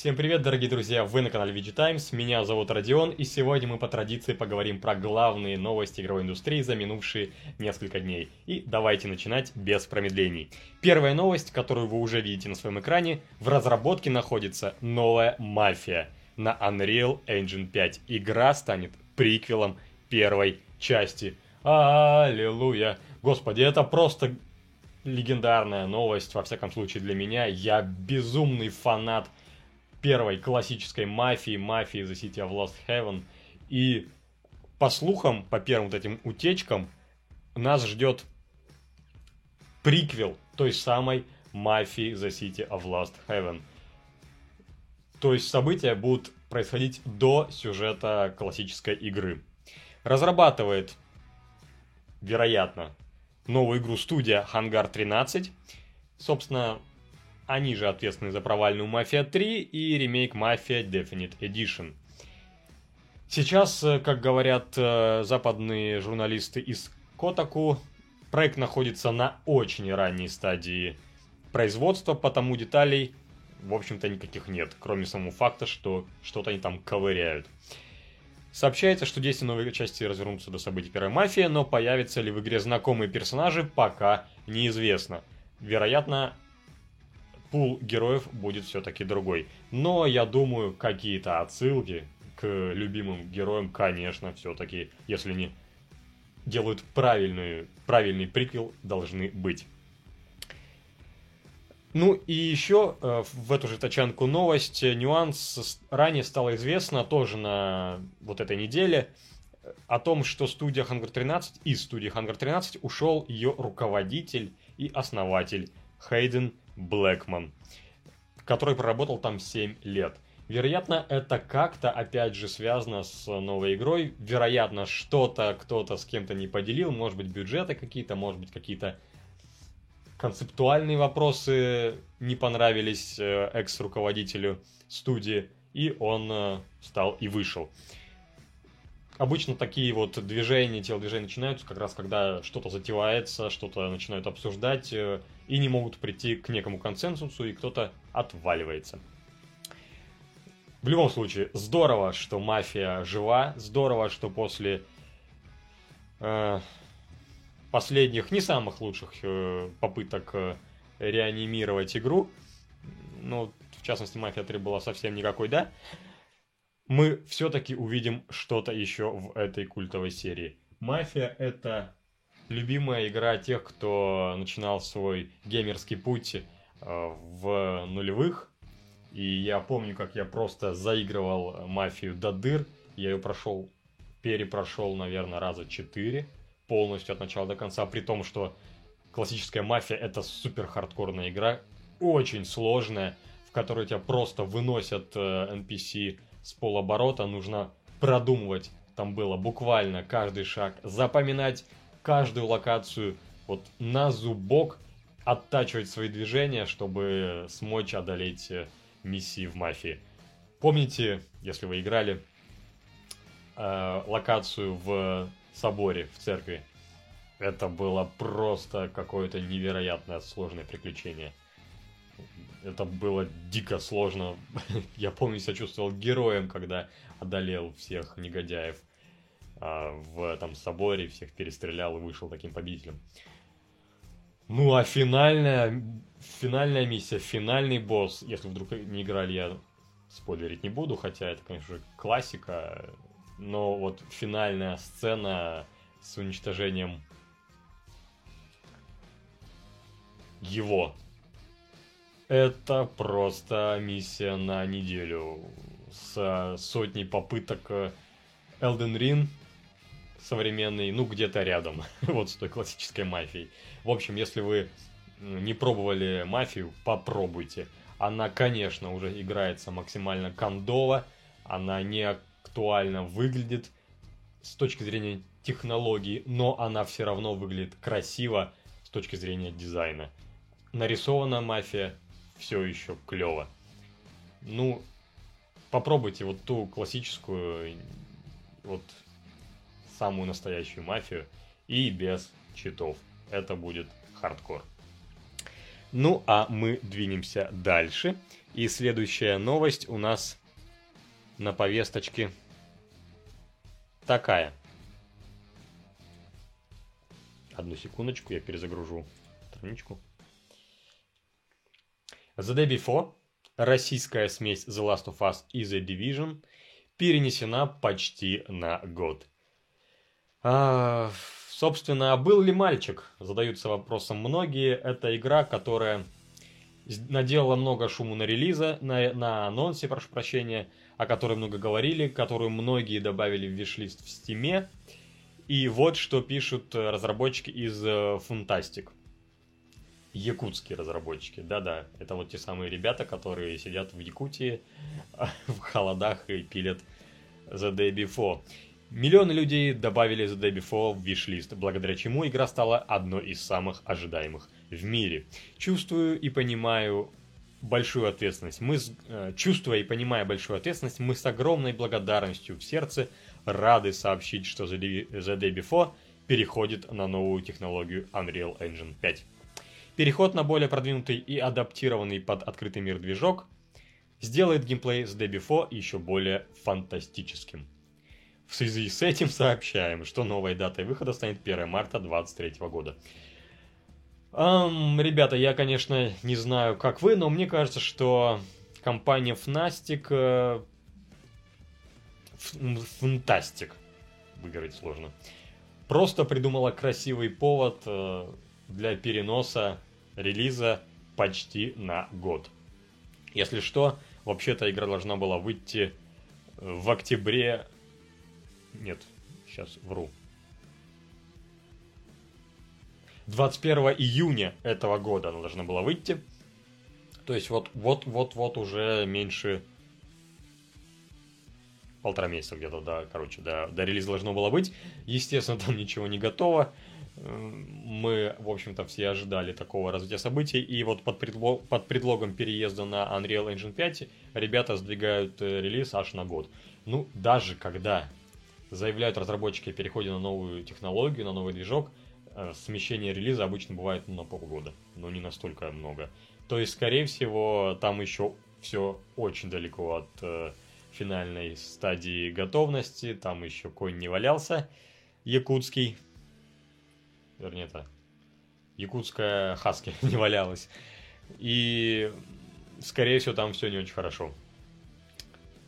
Всем привет, дорогие друзья! Вы на канале VG Times, меня зовут Родион, и сегодня мы по традиции поговорим про главные новости игровой индустрии за минувшие несколько дней. И давайте начинать без промедлений. Первая новость, которую вы уже видите на своем экране, в разработке находится новая «Мафия» на Unreal Engine 5. Игра станет приквелом первой части. Аллилуйя! Господи, это просто легендарная новость, во всяком случае для меня. Я безумный фанат первой классической мафии, мафии The City of Lost Heaven. И по слухам, по первым вот этим утечкам, нас ждет приквел той самой мафии The City of Lost Heaven. То есть события будут происходить до сюжета классической игры. Разрабатывает, вероятно, новую игру студия Hangar 13. Собственно, они же ответственны за провальную Мафия 3 и ремейк Мафия Definite Edition. Сейчас, э, как говорят э, западные журналисты из Котаку, проект находится на очень ранней стадии производства, потому деталей, в общем-то, никаких нет, кроме самого факта, что что-то они там ковыряют. Сообщается, что действия новой части развернутся до событий первой мафии, но появятся ли в игре знакомые персонажи, пока неизвестно. Вероятно, пул героев будет все-таки другой. Но я думаю, какие-то отсылки к любимым героям, конечно, все-таки, если не делают правильную, правильный приквел, должны быть. Ну и еще э, в эту же тачанку новость, нюанс ранее стало известно, тоже на вот этой неделе, о том, что студия Hunger 13, из студии Hunger 13 ушел ее руководитель и основатель Хейден Блэкман, который проработал там 7 лет. Вероятно, это как-то, опять же, связано с новой игрой. Вероятно, что-то кто-то с кем-то не поделил. Может быть, бюджеты какие-то, может быть, какие-то концептуальные вопросы не понравились э, экс-руководителю студии. И он э, встал и вышел. Обычно такие вот движения, телодвижения начинаются как раз, когда что-то затевается, что-то начинают обсуждать, э, и не могут прийти к некому консенсусу, и кто-то отваливается. В любом случае, здорово, что мафия жива, здорово, что после э, последних, не самых лучших э, попыток э, реанимировать игру, ну, в частности, Мафия 3 была совсем никакой, да, мы все-таки увидим что-то еще в этой культовой серии. Мафия это любимая игра тех, кто начинал свой геймерский путь э, в нулевых. И я помню, как я просто заигрывал мафию до дыр. Я ее прошел, перепрошел, наверное, раза четыре полностью от начала до конца, при том, что классическая мафия это супер хардкорная игра, очень сложная, в которой тебя просто выносят э, NPC с полоборота, нужно продумывать там было буквально каждый шаг, запоминать каждую локацию вот на зубок, оттачивать свои движения, чтобы смочь одолеть э, миссии в мафии. Помните, если вы играли, э, локацию в соборе, в церкви? Это было просто какое-то невероятное сложное приключение. Это было дико сложно. Я помню, себя чувствовал героем, когда одолел всех негодяев. А, в этом соборе, всех перестрелял и вышел таким победителем. Ну а финальная, финальная миссия, финальный босс, если вдруг не играли, я спойлерить не буду, хотя это, конечно, классика, но вот финальная сцена с уничтожением его. Это просто миссия на неделю с сотней попыток Elden Ring современный, ну, где-то рядом, вот с той классической мафией. В общем, если вы не пробовали мафию, попробуйте. Она, конечно, уже играется максимально кондово, она не актуально выглядит с точки зрения технологий, но она все равно выглядит красиво с точки зрения дизайна. Нарисована мафия все еще клево. Ну, попробуйте вот ту классическую, вот самую настоящую мафию и без читов. Это будет хардкор. Ну, а мы двинемся дальше. И следующая новость у нас на повесточке такая. Одну секундочку, я перезагружу страничку. The Day Before, российская смесь The Last of Us и The Division, перенесена почти на год. А, собственно, был ли мальчик? Задаются вопросом многие. Это игра, которая наделала много шуму на релиза, на, на анонсе, прошу прощения, о которой много говорили, которую многие добавили в вишлист в стиме. И вот что пишут разработчики из Fantastic. Якутские разработчики. Да-да, это вот те самые ребята, которые сидят в Якутии в холодах и пилят The Day Before. Миллионы людей добавили The Day Before в виш-лист, благодаря чему игра стала одной из самых ожидаемых в мире. Чувствую и понимаю большую ответственность. Мы, э, чувствуя и понимая большую ответственность, мы с огромной благодарностью в сердце рады сообщить, что The Day Before переходит на новую технологию Unreal Engine 5. Переход на более продвинутый и адаптированный под открытый мир движок сделает геймплей с Before еще более фантастическим. В связи с этим сообщаем, что новой датой выхода станет 1 марта 2023 года. Um, ребята, я, конечно, не знаю, как вы, но мне кажется, что компания Fnastic... Э, фантастик. Выговорить сложно. Просто придумала красивый повод э, для переноса релиза почти на год. Если что, вообще-то игра должна была выйти в октябре... Нет, сейчас вру. 21 июня этого года она должна была выйти. То есть вот, вот, вот, вот уже меньше полтора месяца где-то, да, короче, да, до релиза должно было быть. Естественно, там ничего не готово мы, в общем-то, все ожидали такого развития событий, и вот под, предлог, под предлогом переезда на Unreal Engine 5 ребята сдвигают э, релиз аж на год. Ну, даже когда заявляют разработчики о переходе на новую технологию, на новый движок, э, смещение релиза обычно бывает на полгода, но не настолько много. То есть, скорее всего, там еще все очень далеко от э, финальной стадии готовности, там еще конь не валялся, якутский, вернее, это якутская хаски не валялась. И, скорее всего, там все не очень хорошо.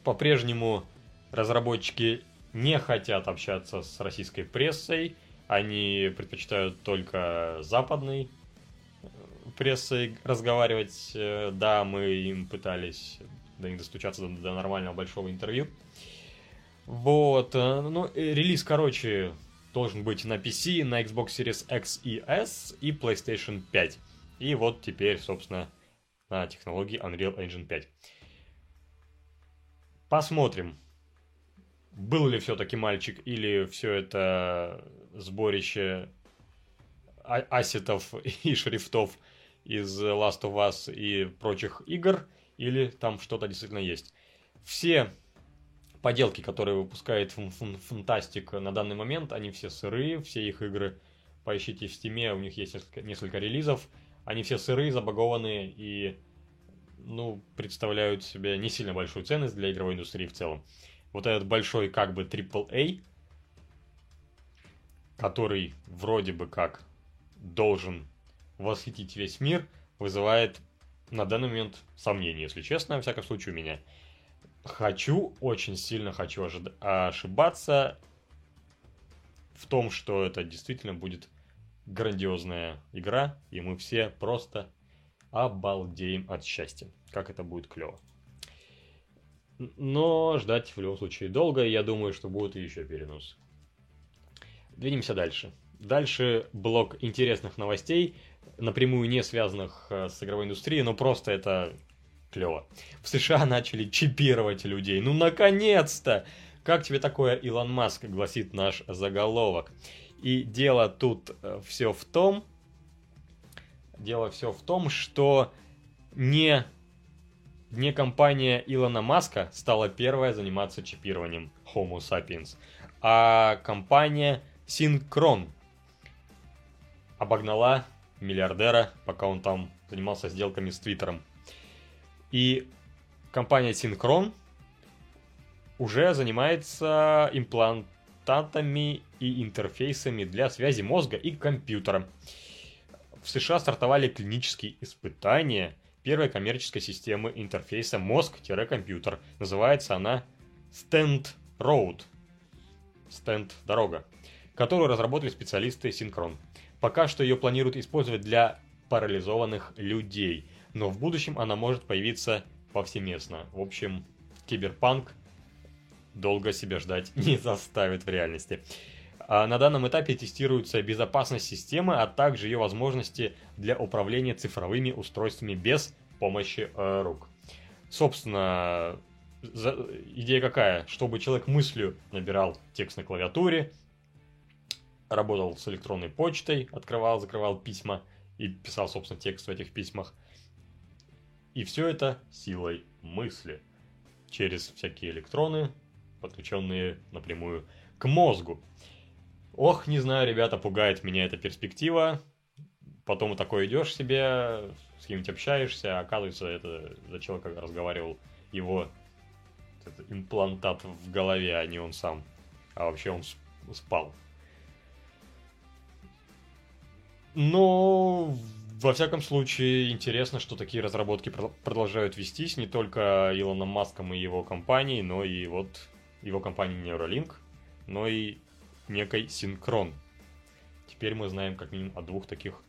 По-прежнему разработчики не хотят общаться с российской прессой, они предпочитают только западной э, прессой разговаривать. Э, да, мы им пытались до них достучаться до, нормального большого интервью. Вот, э, ну, релиз, короче, должен быть на PC, на Xbox Series X и S и PlayStation 5. И вот теперь, собственно, на технологии Unreal Engine 5. Посмотрим, был ли все-таки мальчик или все это сборище а, ассетов и шрифтов из Last of Us и прочих игр, или там что-то действительно есть. Все поделки, которые выпускает Фантастик на данный момент, они все сырые, все их игры поищите в Стиме, у них есть несколько, несколько релизов, они все сырые, забагованные и ну, представляют себе не сильно большую ценность для игровой индустрии в целом. Вот этот большой как бы AAA, который вроде бы как должен восхитить весь мир, вызывает на данный момент сомнения, если честно, во всяком случае у меня. Хочу, очень сильно хочу ошибаться в том, что это действительно будет грандиозная игра, и мы все просто обалдеем от счастья. Как это будет клево. Но ждать в любом случае долго, и я думаю, что будут еще переносы. Двинемся дальше. Дальше блок интересных новостей, напрямую не связанных э, с игровой индустрией, но просто это клево. В США начали чипировать людей. Ну, наконец-то! Как тебе такое, Илон Маск, гласит наш заголовок. И дело тут э, все в том, дело все в том, что не, не компания Илона Маска стала первая заниматься чипированием Homo sapiens, а компания Synchron обогнала миллиардера, пока он там занимался сделками с Твиттером. И компания Synchron уже занимается имплантатами и интерфейсами для связи мозга и компьютера. В США стартовали клинические испытания первой коммерческой системы интерфейса мозг-компьютер. Называется она Stand Road. Stand дорога, которую разработали специалисты Synchron. Пока что ее планируют использовать для парализованных людей, но в будущем она может появиться повсеместно. В общем, киберпанк долго себя ждать не заставит в реальности. А на данном этапе тестируется безопасность системы, а также ее возможности для управления цифровыми устройствами без помощи э, рук. Собственно, идея какая? Чтобы человек мыслью набирал текст на клавиатуре, работал с электронной почтой, открывал, закрывал письма и писал, собственно, текст в этих письмах. И все это силой мысли. Через всякие электроны, подключенные напрямую к мозгу. Ох, не знаю, ребята, пугает меня эта перспектива. Потом такой идешь себе, с кем-нибудь общаешься, а оказывается, это за человека разговаривал его это имплантат в голове, а не он сам. А вообще он спал. Но, во всяком случае, интересно, что такие разработки продолжают вестись не только Илоном Маском и его компанией, но и вот его компанией Neuralink, но и некой Синхрон. Теперь мы знаем как минимум о двух таких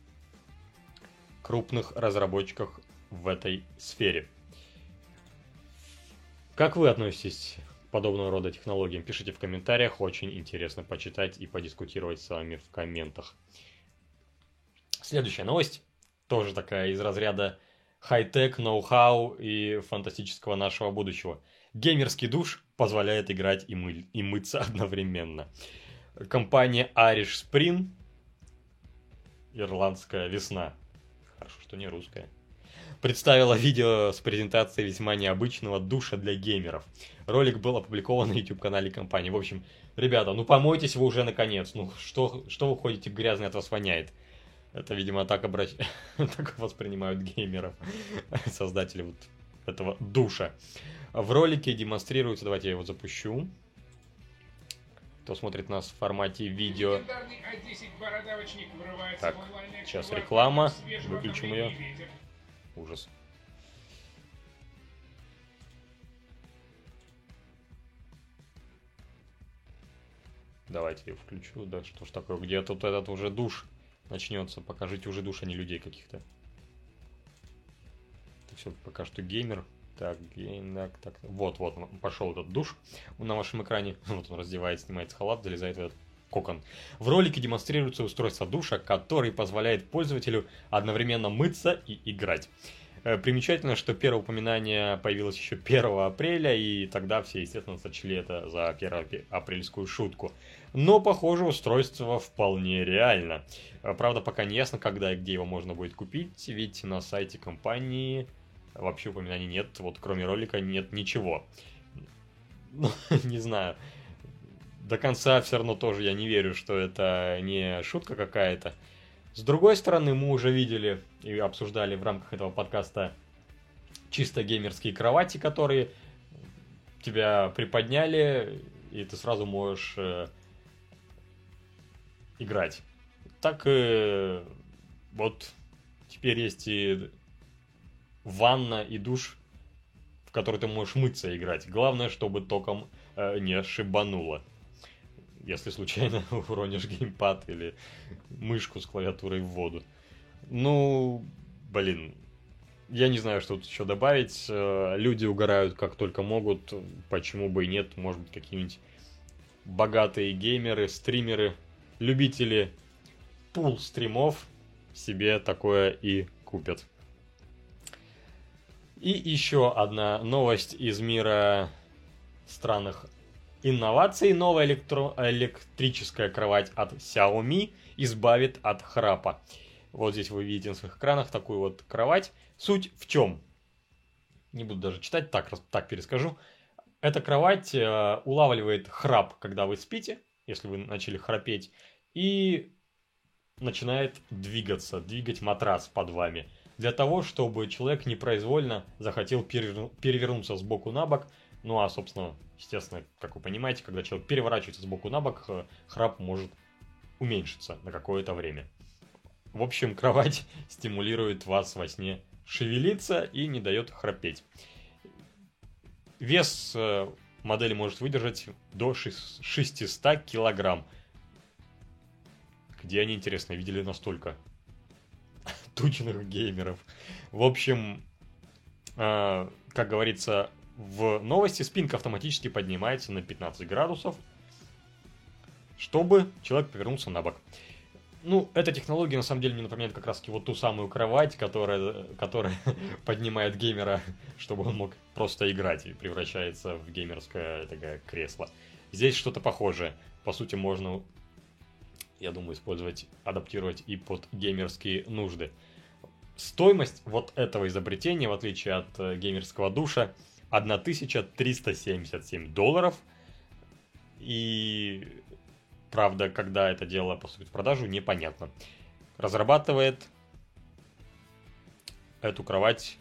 крупных разработчиках в этой сфере. Как вы относитесь к подобного рода технологиям? Пишите в комментариях, очень интересно почитать и подискутировать с вами в комментах. Следующая новость, тоже такая из разряда хай-тек, ноу-хау и фантастического нашего будущего. Геймерский душ позволяет играть и, мы, и мыться одновременно. Компания Irish Spring, ирландская весна, хорошо, что не русская, представила видео с презентацией весьма необычного душа для геймеров. Ролик был опубликован на YouTube-канале компании. В общем, ребята, ну помойтесь вы уже наконец. Ну что, что вы ходите грязный, от вас воняет. Это, видимо, так, обращ... так воспринимают геймеров, создатели вот этого душа. В ролике демонстрируется, давайте я его запущу. Кто смотрит нас в формате видео. Так, сейчас реклама, выключим ее. Ужас. Давайте я включу. Да что ж такое, где тут этот уже душ начнется? Покажите уже душ, а не людей каких-то. Это все пока что геймер. Так, гейм, так, так. Вот, вот, пошел этот душ на вашем экране. Вот он раздевает, снимает халат, залезает в этот кокон. В ролике демонстрируется устройство душа, который позволяет пользователю одновременно мыться и играть. Э, примечательно, что первое упоминание появилось еще 1 апреля, и тогда все, естественно, сочли это за 1 апрельскую шутку. Но, похоже, устройство вполне реально. Э, правда, пока не ясно, когда и где его можно будет купить, ведь на сайте компании вообще упоминаний нет, вот кроме ролика нет ничего. Ну, не знаю до конца все равно тоже я не верю, что это не шутка какая-то. С другой стороны, мы уже видели и обсуждали в рамках этого подкаста чисто геймерские кровати, которые тебя приподняли, и ты сразу можешь э, играть. Так э, вот теперь есть и ванна, и душ, в который ты можешь мыться и играть. Главное, чтобы током э, не шибануло если случайно уронишь геймпад или мышку с клавиатурой в воду. Ну, блин, я не знаю, что тут еще добавить. Э, люди угорают как только могут, почему бы и нет. Может быть, какие-нибудь богатые геймеры, стримеры, любители пул стримов себе такое и купят. И еще одна новость из мира странных инновации новая электро- электрическая кровать от Xiaomi избавит от храпа. Вот здесь вы видите на своих экранах такую вот кровать. Суть в чем? Не буду даже читать, так, так перескажу. Эта кровать э, улавливает храп, когда вы спите, если вы начали храпеть, и начинает двигаться, двигать матрас под вами. для того, чтобы человек непроизвольно захотел перевернуться с боку на бок. Ну а, собственно, естественно, как вы понимаете, когда человек переворачивается с боку на бок, э, храп может уменьшиться на какое-то время. В общем, кровать стимулирует вас во сне шевелиться и не дает храпеть. Вес э, модели может выдержать до 600 килограмм. Где они, интересно, видели настолько тучных геймеров? В общем, э, как говорится в новости, спинка автоматически поднимается на 15 градусов, чтобы человек повернулся на бок. Ну, эта технология на самом деле мне напоминает как раз вот ту самую кровать, которая, которая поднимает геймера, чтобы он мог просто играть и превращается в геймерское такое кресло. Здесь что-то похожее. По сути, можно, я думаю, использовать, адаптировать и под геймерские нужды. Стоимость вот этого изобретения, в отличие от э, геймерского душа, 1377 долларов. И Правда, когда это дело поступит в продажу, непонятно. Разрабатывает эту кровать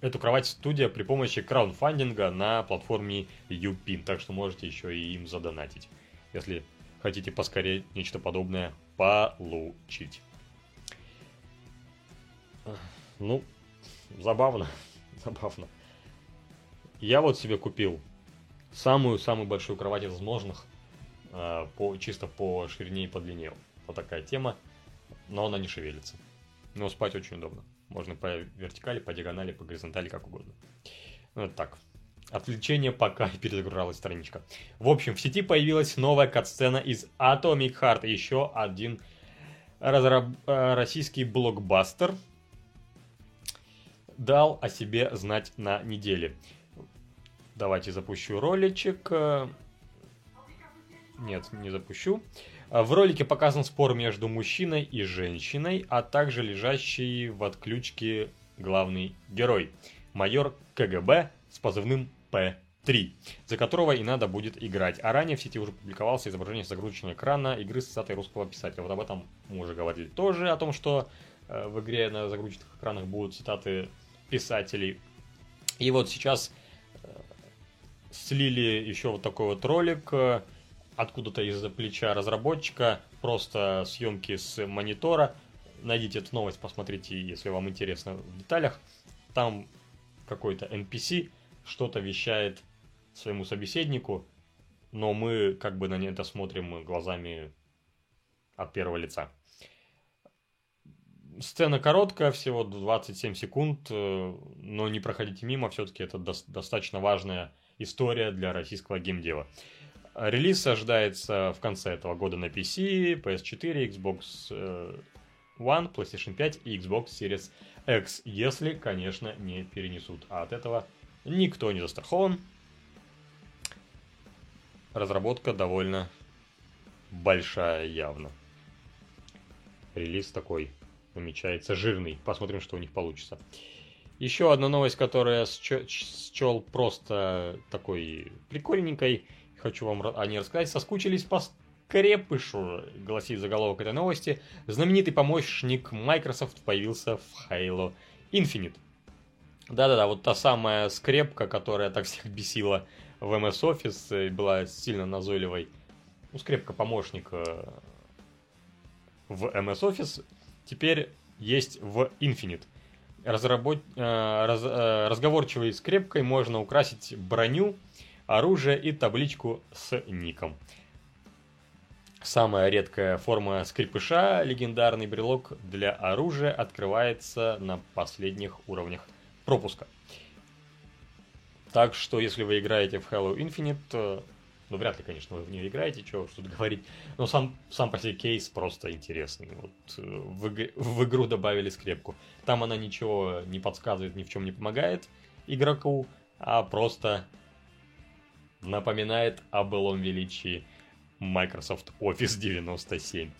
эту кровать студия при помощи краудфандинга на платформе UPIN, так что можете еще и им задонатить, если хотите поскорее нечто подобное получить. Ну, забавно, забавно. Я вот себе купил самую-самую большую кровать из возможных, э, по, чисто по ширине и по длине. Вот такая тема, но она не шевелится. Но спать очень удобно. Можно по вертикали, по диагонали, по горизонтали, как угодно. Ну, это так. Отвлечение, пока перезагружалась страничка. В общем, в сети появилась новая катсцена из Atomic Heart. Еще один разраб... Э, российский блокбастер дал о себе знать на неделе. Давайте запущу роличек. Нет, не запущу. В ролике показан спор между мужчиной и женщиной, а также лежащий в отключке главный герой, майор КГБ с позывным П3, за которого и надо будет играть. А ранее в сети уже публиковался изображение загрузочного экрана игры с цитатой русского писателя. Вот об этом мы уже говорили тоже, о том, что э, в игре на загрузочных экранах будут цитаты писателей. И вот сейчас слили еще вот такой вот ролик э, откуда-то из-за плеча разработчика, просто съемки с монитора. Найдите эту новость, посмотрите, если вам интересно в деталях. Там какой-то NPC что-то вещает своему собеседнику, но мы как бы на это смотрим глазами от первого лица. Сцена короткая, всего 27 секунд, э, но не проходите мимо, все-таки это достаточно важная история для российского геймдева. Релиз ожидается в конце этого года на PC, PS4, Xbox э, One, PlayStation 5 и Xbox Series X, если, конечно, не перенесут. А от этого никто не застрахован. Разработка довольно большая явно. Релиз такой намечается жирный. Посмотрим, что у них получится. Еще одна новость, которая счел просто такой прикольненькой. Хочу вам о ней рассказать. Соскучились по скрепышу, гласит заголовок этой новости. Знаменитый помощник Microsoft появился в Halo Infinite. Да-да-да, вот та самая скрепка, которая так всех бесила в MS Office, была сильно назойливой. Ну, скрепка-помощник э, в MS Office теперь есть в Infinite разработ... Э, раз... Э, разговорчивой скрепкой можно украсить броню, оружие и табличку с ником. Самая редкая форма скрипыша, легендарный брелок для оружия, открывается на последних уровнях пропуска. Так что, если вы играете в Halo Infinite, ну, вряд ли, конечно, вы в нее играете, что тут говорить. Но сам, сам по себе кейс просто интересный. Вот э, в, в игру добавили скрепку. Там она ничего не подсказывает, ни в чем не помогает игроку, а просто напоминает о былом величии Microsoft Office 97.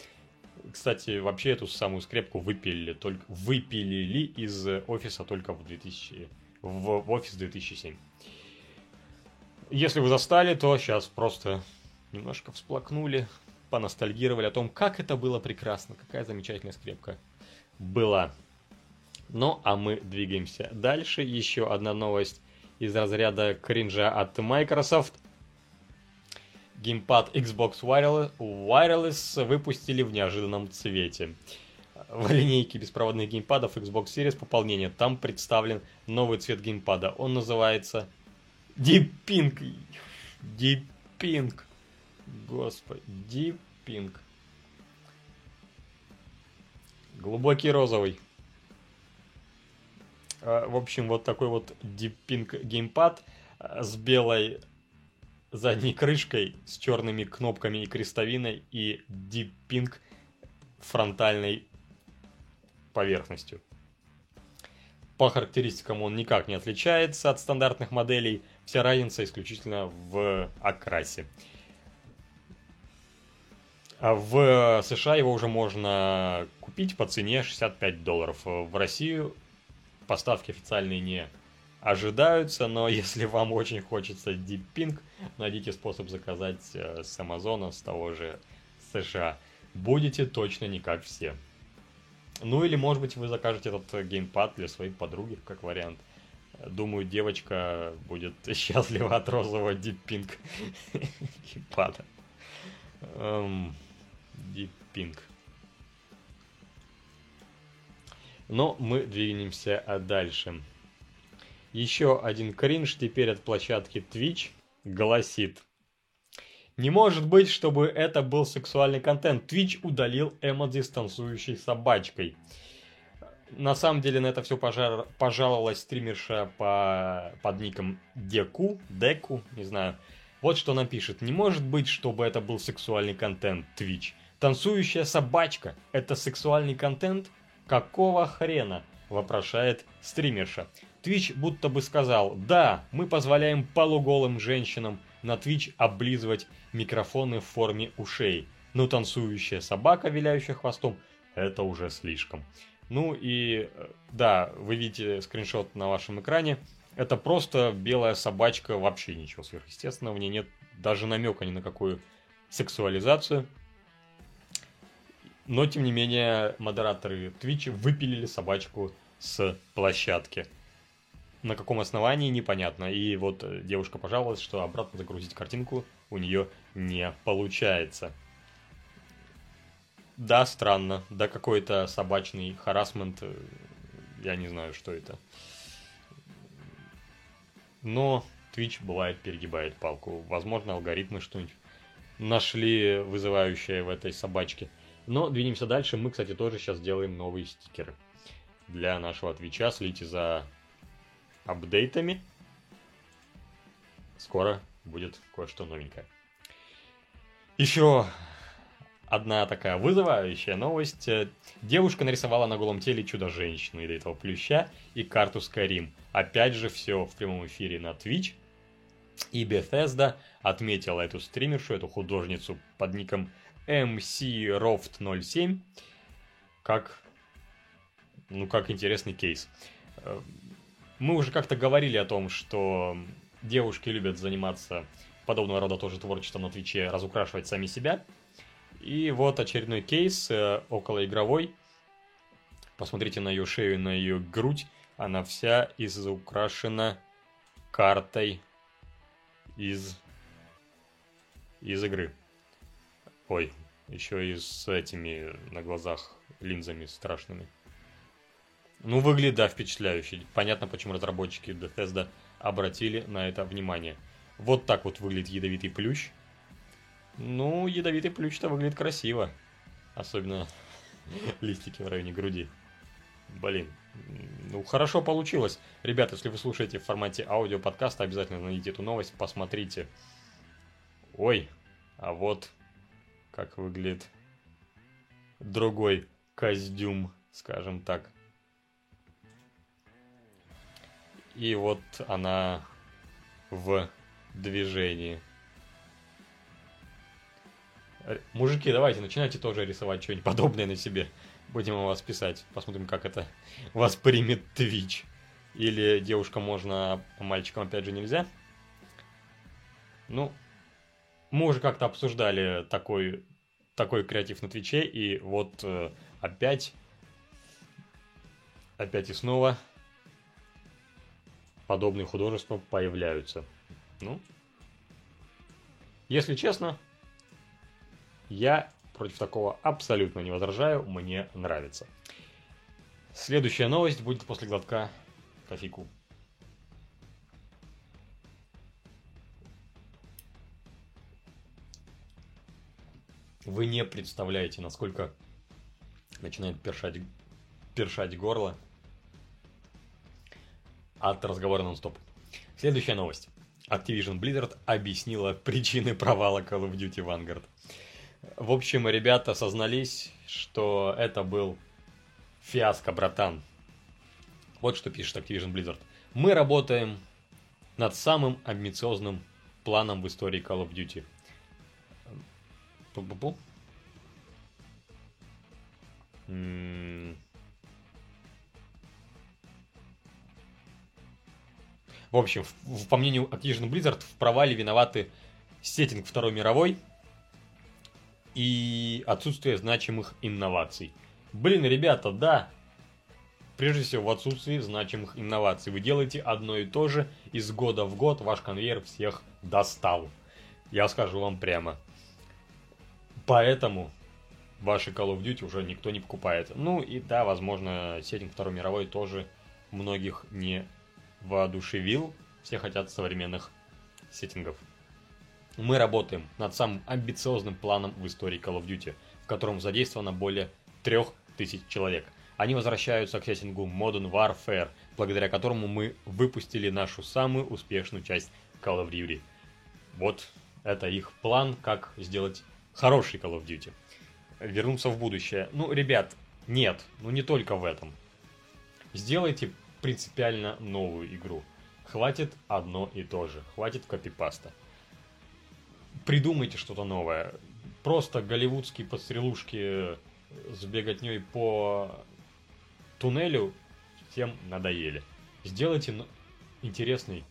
Кстати, вообще эту самую скрепку выпилили, только, выпилили из офиса только в, 2000, в, в Office 2007. Если вы застали, то сейчас просто немножко всплакнули. поностальгировали о том, как это было прекрасно, какая замечательная скрепка была. Ну, а мы двигаемся дальше. Еще одна новость из разряда кринжа от Microsoft. Геймпад Xbox Wireless, Wireless выпустили в неожиданном цвете. В линейке беспроводных геймпадов Xbox Series пополнение. Там представлен новый цвет геймпада. Он называется Deep Pink. Господи, Pink. Глубокий розовый. А, в общем, вот такой вот Pink геймпад а, с белой задней крышкой, с черными кнопками и крестовиной и Pink фронтальной поверхностью. По характеристикам он никак не отличается от стандартных моделей, вся разница исключительно в окрасе. А в США его уже можно купить по цене 65 долларов. В Россию поставки официальные не ожидаются, но если вам очень хочется Deep Pink, найдите способ заказать э, с Амазона, с того же США. Будете точно не как все. Ну или, может быть, вы закажете этот геймпад для своей подруги, как вариант. Думаю, девочка будет счастлива от розового Pink геймпада. Эм, Pink. Но мы двинемся дальше. Еще один кринж теперь от площадки Twitch гласит. Не может быть, чтобы это был сексуальный контент. Twitch удалил эмодзи с танцующей собачкой. На самом деле на это все пожар... пожаловалась стримерша по... под ником Деку, Деку, не знаю. Вот что она пишет. Не может быть, чтобы это был сексуальный контент Twitch. Танцующая собачка – это сексуальный контент? Какого хрена? Вопрошает стримерша. Twitch будто бы сказал, да, мы позволяем полуголым женщинам на Twitch облизывать микрофоны в форме ушей, но танцующая собака, виляющая хвостом, это уже слишком. Ну и э, да, вы видите скриншот на вашем экране, это просто белая собачка, вообще ничего сверхъестественного, в ней нет даже намека ни на какую сексуализацию. Но, тем не менее, модераторы Twitch выпилили собачку с площадки. На каком основании, непонятно. И вот э, девушка пожаловалась, что обратно загрузить картинку у нее не получается. Да, странно. Да, какой-то собачный харасмент. Э, я не знаю, что это. Но Twitch бывает перегибает палку. Возможно, алгоритмы что-нибудь нашли вызывающее в этой собачке. Но двинемся дальше. Мы, кстати, тоже сейчас делаем новые стикеры для нашего Твича. Следите за апдейтами. Скоро будет кое-что новенькое. Еще одна такая вызывающая новость. Девушка нарисовала на голом теле чудо-женщину или этого плюща и карту Skyrim. Опять же, все в прямом эфире на Twitch. И Bethesda отметила эту стримершу, эту художницу под ником MCRoft07 как, ну, как интересный кейс. Э, мы уже как-то говорили о том, что девушки любят заниматься подобного рода тоже творчеством на Твиче, разукрашивать сами себя. И вот очередной кейс, э, околоигровой. Посмотрите на ее шею, на ее грудь. Она вся изукрашена картой из, из игры. Ой, еще и с этими на глазах линзами страшными. Ну, выглядит, да, впечатляюще. Понятно, почему разработчики Bethesda обратили на это внимание. Вот так вот выглядит ядовитый плющ. Ну, ядовитый плющ-то выглядит красиво. Особенно листики в районе груди. Блин, ну хорошо получилось. Ребята, если вы слушаете в формате аудиоподкаста, обязательно найдите эту новость, посмотрите. Ой, а вот как выглядит другой костюм, скажем так. И вот она в движении. Мужики, давайте, начинайте тоже рисовать что-нибудь подобное на себе. Будем у вас писать. Посмотрим, как это воспримет Twitch. Или девушка можно, а мальчикам опять же нельзя. Ну, мы уже как-то обсуждали такой такой креатив на Твиче, и вот э, опять, опять и снова подобные художества появляются. Ну, если честно, я против такого абсолютно не возражаю, мне нравится. Следующая новость будет после глотка кофейку. Вы не представляете, насколько начинает першать, першать горло от разговора нон-стоп. Следующая новость. Activision Blizzard объяснила причины провала Call of Duty Vanguard. В общем, ребята сознались, что это был фиаско, братан. Вот что пишет Activision Blizzard. Мы работаем над самым амбициозным планом в истории Call of Duty. Пу-пу-пу. В общем, в, по мнению Activision Blizzard, в провале виноваты сеттинг Второй мировой и отсутствие значимых инноваций. Блин, ребята, да, прежде всего в отсутствии значимых инноваций. Вы делаете одно и то же, из года в год ваш конвейер всех достал. Я скажу вам прямо. Поэтому ваши Call of Duty уже никто не покупает. Ну и да, возможно, сеттинг Второй мировой тоже многих не воодушевил. Все хотят современных сеттингов. Мы работаем над самым амбициозным планом в истории Call of Duty, в котором задействовано более 3000 человек. Они возвращаются к сеттингу Modern Warfare, благодаря которому мы выпустили нашу самую успешную часть Call of Duty. Вот это их план, как сделать хороший Call of Duty. Вернуться в будущее. Ну, ребят, нет, ну не только в этом. Сделайте принципиально новую игру. Хватит одно и то же. Хватит копипаста. Придумайте что-то новое. Просто голливудские подстрелушки с беготней по туннелю всем надоели. Сделайте интересный,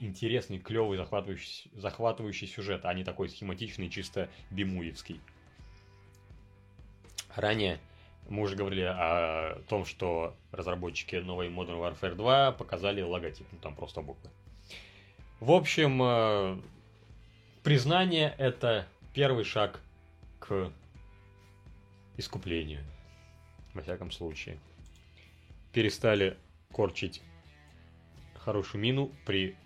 интересный, клевый, захватывающий, захватывающий сюжет, а не такой схематичный, чисто бимуевский. Ранее мы уже говорили о том, что разработчики новой Modern Warfare 2 показали логотип, ну там просто буквы. В общем, э, признание это первый шаг к искуплению. Во всяком случае. Перестали корчить хорошую мину при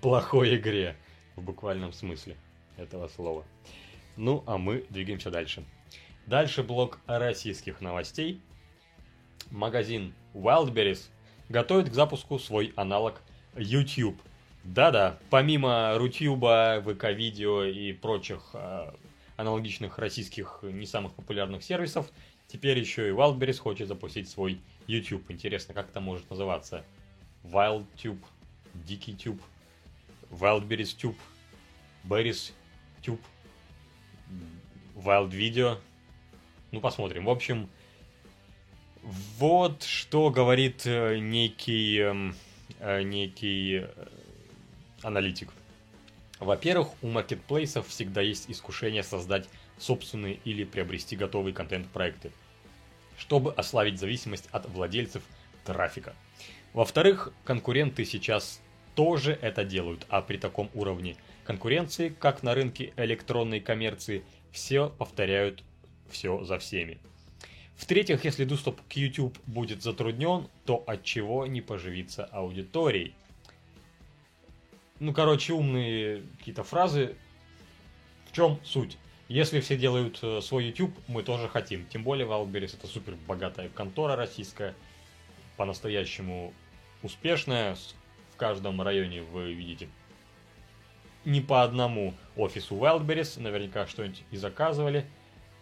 плохой игре. В буквальном смысле этого слова. Ну, а мы двигаемся дальше. Дальше блок российских новостей. Магазин Wildberries готовит к запуску свой аналог YouTube. Да-да, помимо Рутюба, ВК-видео и прочих э, аналогичных российских не самых популярных сервисов, теперь еще и Wildberries хочет запустить свой YouTube. Интересно, как это может называться? WildTube, DickeyTube, Wildberries Tube, Berries Tube, Wild Video – ну, посмотрим. В общем, вот что говорит э, некий, эм, э, некий э, аналитик. Во-первых, у маркетплейсов всегда есть искушение создать собственные или приобрести готовые контент-проекты, чтобы ослабить зависимость от владельцев трафика. Во-вторых, конкуренты сейчас тоже это делают, а при таком уровне конкуренции, как на рынке электронной коммерции, все повторяют все за всеми. В-третьих, если доступ к YouTube будет затруднен, то от чего не поживиться аудиторией? Ну, короче, умные какие-то фразы. В чем суть? Если все делают э, свой YouTube, мы тоже хотим. Тем более Wildberries это супер богатая контора российская, по-настоящему успешная. В каждом районе вы видите не по одному офису Wildberries, наверняка что-нибудь и заказывали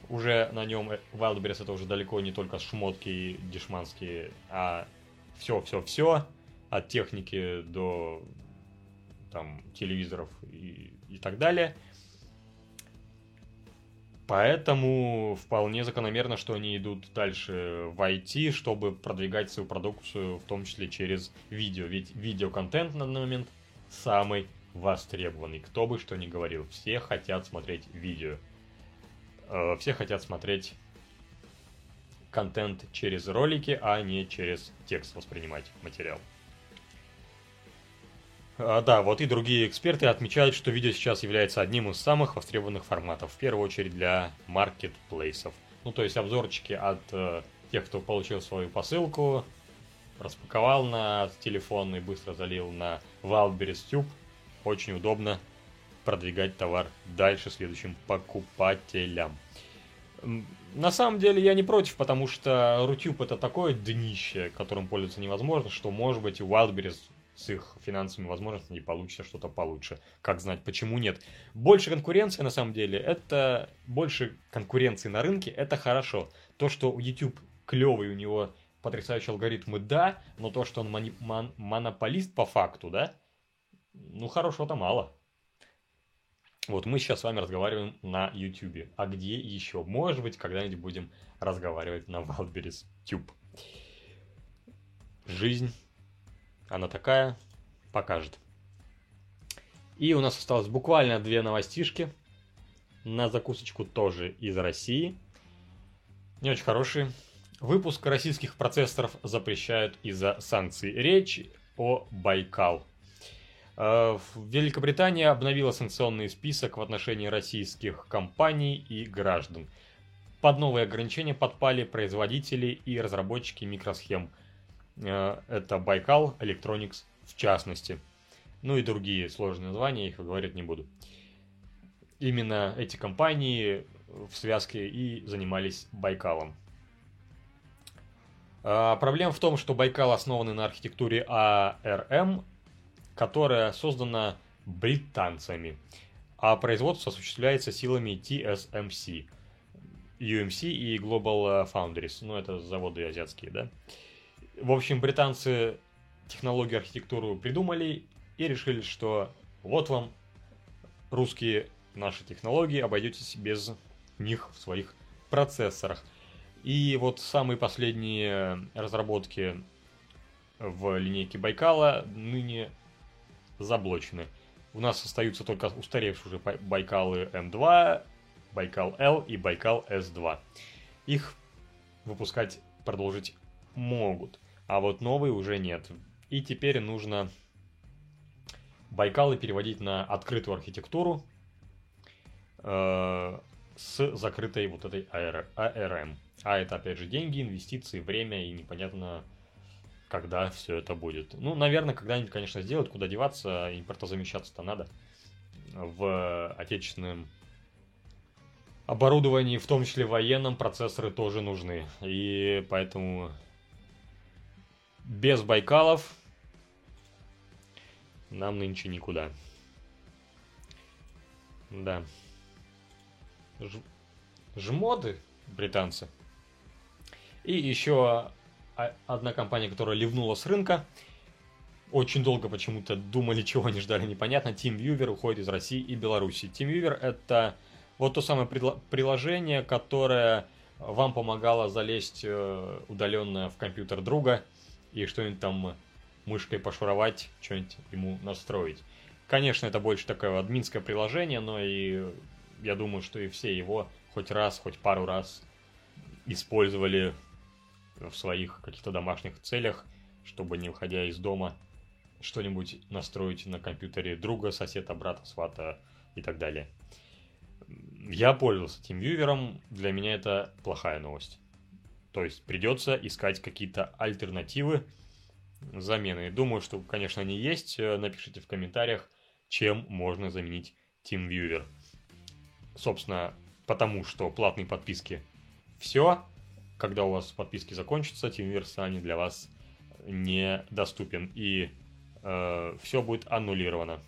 уже на нем Wildberries это уже далеко не только шмотки дешманские, а все-все-все, от техники до там телевизоров и, и так далее. Поэтому вполне закономерно, что они идут дальше в IT, чтобы продвигать свою продукцию, в том числе через видео. Ведь видеоконтент на данный момент самый востребованный. Кто бы что ни говорил, все хотят смотреть видео. Э, все хотят смотреть контент через ролики, а не через текст воспринимать материал. А, да, вот и другие эксперты отмечают, что видео сейчас является одним из самых востребованных форматов, в первую очередь для маркетплейсов. Ну, то есть обзорчики от э, тех, кто получил свою посылку, распаковал на телефон и быстро залил на Wildberries Tube. Очень удобно продвигать товар дальше следующим покупателям. На самом деле я не против, потому что Рутюб это такое днище, которым пользоваться невозможно, что может быть у Wildberries с их финансовыми возможностями получится что-то получше. Как знать, почему нет. Больше конкуренции на самом деле, это больше конкуренции на рынке, это хорошо. То, что YouTube клевый, у него потрясающие алгоритмы, да, но то, что он мани- мон- монополист по факту, да, ну хорошего-то мало. Вот мы сейчас с вами разговариваем на YouTube. А где еще? Может быть, когда-нибудь будем разговаривать на Wildberries Tube. Жизнь, она такая, покажет. И у нас осталось буквально две новостишки. На закусочку тоже из России. Не очень хорошие. Выпуск российских процессоров запрещают из-за санкций. Речь о Байкал. Э, Великобритания обновила санкционный список в отношении российских компаний и граждан. Под новые ограничения подпали производители и разработчики микросхем. Э, это Байкал Electronics в частности. Ну и другие сложные названия, их говорить не буду. Именно эти компании в связке и занимались Байкалом. Э, проблема в том, что Байкал основан на архитектуре ARM, которая создана британцами, а производство осуществляется силами TSMC, UMC и Global Foundries, ну это заводы азиатские, да. В общем, британцы технологию архитектуру придумали и решили, что вот вам русские наши технологии, обойдетесь без них в своих процессорах. И вот самые последние разработки в линейке Байкала ныне заблочены. У нас остаются только устаревшие уже Байкалы М2, Байкал Л и Байкал С2. Их выпускать продолжить могут, а вот новые уже нет. И теперь нужно Байкалы переводить на открытую архитектуру э, с закрытой вот этой ARM. А это, опять же, деньги, инвестиции, время и непонятно, когда все это будет. Ну, наверное, когда-нибудь, конечно, сделают, куда деваться, импортозамещаться-то надо. В отечественном оборудовании, в том числе военном, процессоры тоже нужны. И поэтому без Байкалов нам нынче никуда. Да. Ж... Жмоды британцы. И еще одна компания, которая ливнула с рынка. Очень долго почему-то думали, чего они ждали, непонятно. TeamViewer уходит из России и Беларуси. TeamViewer это вот то самое приложение, которое вам помогало залезть э, удаленно в компьютер друга и что-нибудь там мышкой пошуровать, что-нибудь ему настроить. Конечно, это больше такое админское приложение, но и я думаю, что и все его хоть раз, хоть пару раз использовали в своих каких-то домашних целях, чтобы не уходя из дома что-нибудь настроить на компьютере друга, соседа, брата, свата и так далее. Я пользовался TeamViewer, для меня это плохая новость. То есть придется искать какие-то альтернативы, замены. Думаю, что, конечно, они есть. Напишите в комментариях, чем можно заменить TeamViewer. Собственно, потому что платные подписки все, когда у вас подписки закончатся, TeamViewer станет для вас недоступен. И э, все будет аннулировано.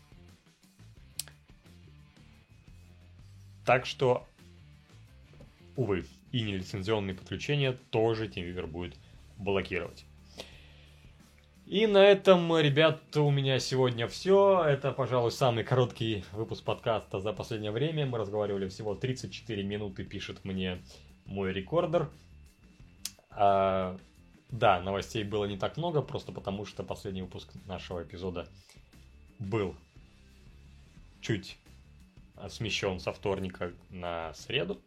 Так что, увы, и нелицензионные подключения тоже TeamViewer будет блокировать. И на этом, ребят, у меня сегодня все. Это, пожалуй, самый короткий выпуск подкаста за последнее время. Мы разговаривали всего 34 минуты, пишет мне мой рекордер. А, да, новостей было не так много, просто потому что последний выпуск нашего эпизода был чуть смещен со вторника на среду.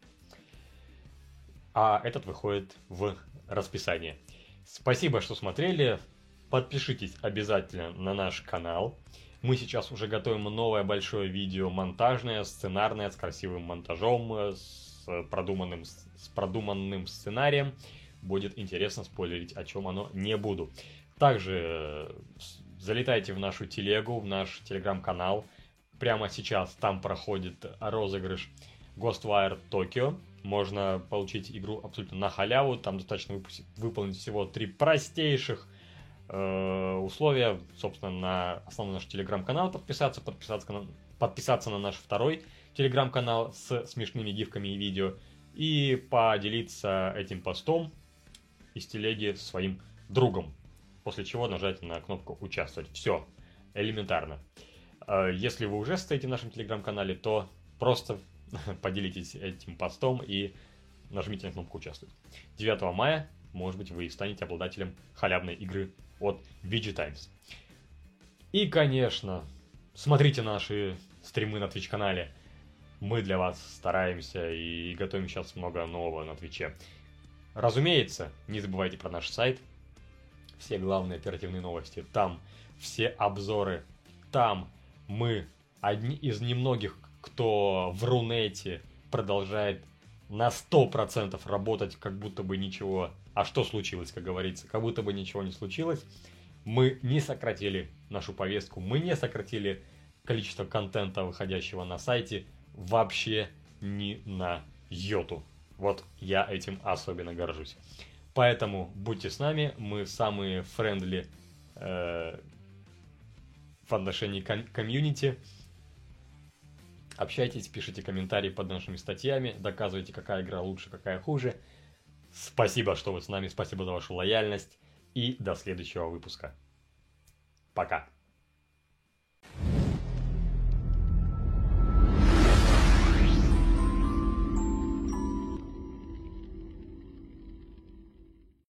А этот выходит в расписание. Спасибо, что смотрели. Подпишитесь обязательно на наш канал. Мы сейчас уже готовим новое большое видео монтажное, сценарное, с красивым монтажом, с продуманным, с продуманным сценарием. Будет интересно спойлерить, о чем оно не буду. Также залетайте в нашу телегу, в наш телеграм-канал. Прямо сейчас там проходит розыгрыш Ghostwire Tokyo. Можно получить игру абсолютно на халяву. Там достаточно выпустить, выполнить всего три простейших э, условия. Собственно, на основной наш телеграм-канал подписаться, подписаться на, подписаться на наш второй телеграм-канал с смешными гифками и видео. И поделиться этим постом из телеги своим другом. После чего нажать на кнопку «Участвовать». Все, элементарно. Э, если вы уже стоите в нашем телеграм-канале, то просто поделитесь этим постом и нажмите на кнопку «Участвовать». 9 мая, может быть, вы станете обладателем халявной игры от VG Times. И, конечно, смотрите наши стримы на Twitch-канале. Мы для вас стараемся и готовим сейчас много нового на Твиче. Разумеется, не забывайте про наш сайт. Все главные оперативные новости там. Все обзоры там. Мы одни из немногих, кто в Рунете продолжает на 100% работать, как будто бы ничего... А что случилось, как говорится? Как будто бы ничего не случилось. Мы не сократили нашу повестку, мы не сократили количество контента, выходящего на сайте, вообще ни на йоту. Вот я этим особенно горжусь. Поэтому будьте с нами, мы самые friendly э, в отношении ком- комьюнити. Общайтесь, пишите комментарии под нашими статьями, доказывайте, какая игра лучше, какая хуже. Спасибо, что вы с нами, спасибо за вашу лояльность и до следующего выпуска. Пока.